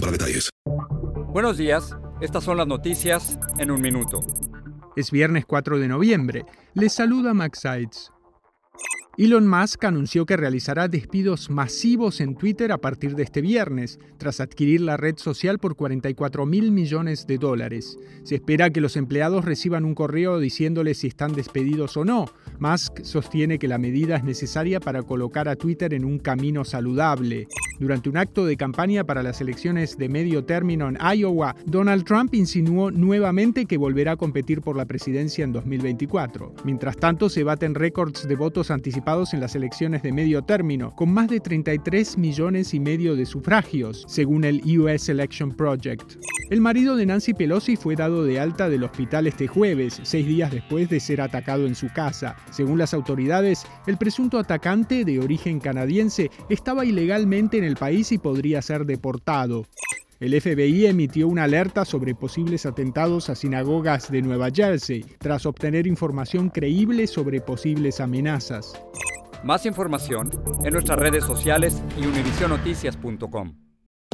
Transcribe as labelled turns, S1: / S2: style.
S1: para detalles.
S2: Buenos días, estas son las noticias en un minuto.
S3: Es viernes 4 de noviembre. Les saluda Max Sides. Elon Musk anunció que realizará despidos masivos en Twitter a partir de este viernes, tras adquirir la red social por 44 mil millones de dólares. Se espera que los empleados reciban un correo diciéndoles si están despedidos o no. Musk sostiene que la medida es necesaria para colocar a Twitter en un camino saludable. Durante un acto de campaña para las elecciones de medio término en Iowa, Donald Trump insinuó nuevamente que volverá a competir por la presidencia en 2024. Mientras tanto, se baten récords de votos anticipados en las elecciones de medio término, con más de 33 millones y medio de sufragios, según el US Election Project. El marido de Nancy Pelosi fue dado de alta del hospital este jueves, seis días después de ser atacado en su casa. Según las autoridades, el presunto atacante, de origen canadiense, estaba ilegalmente en el país y podría ser deportado. El FBI emitió una alerta sobre posibles atentados a sinagogas de Nueva Jersey, tras obtener información creíble sobre posibles amenazas.
S2: Más información en nuestras redes sociales y univisionoticias.com.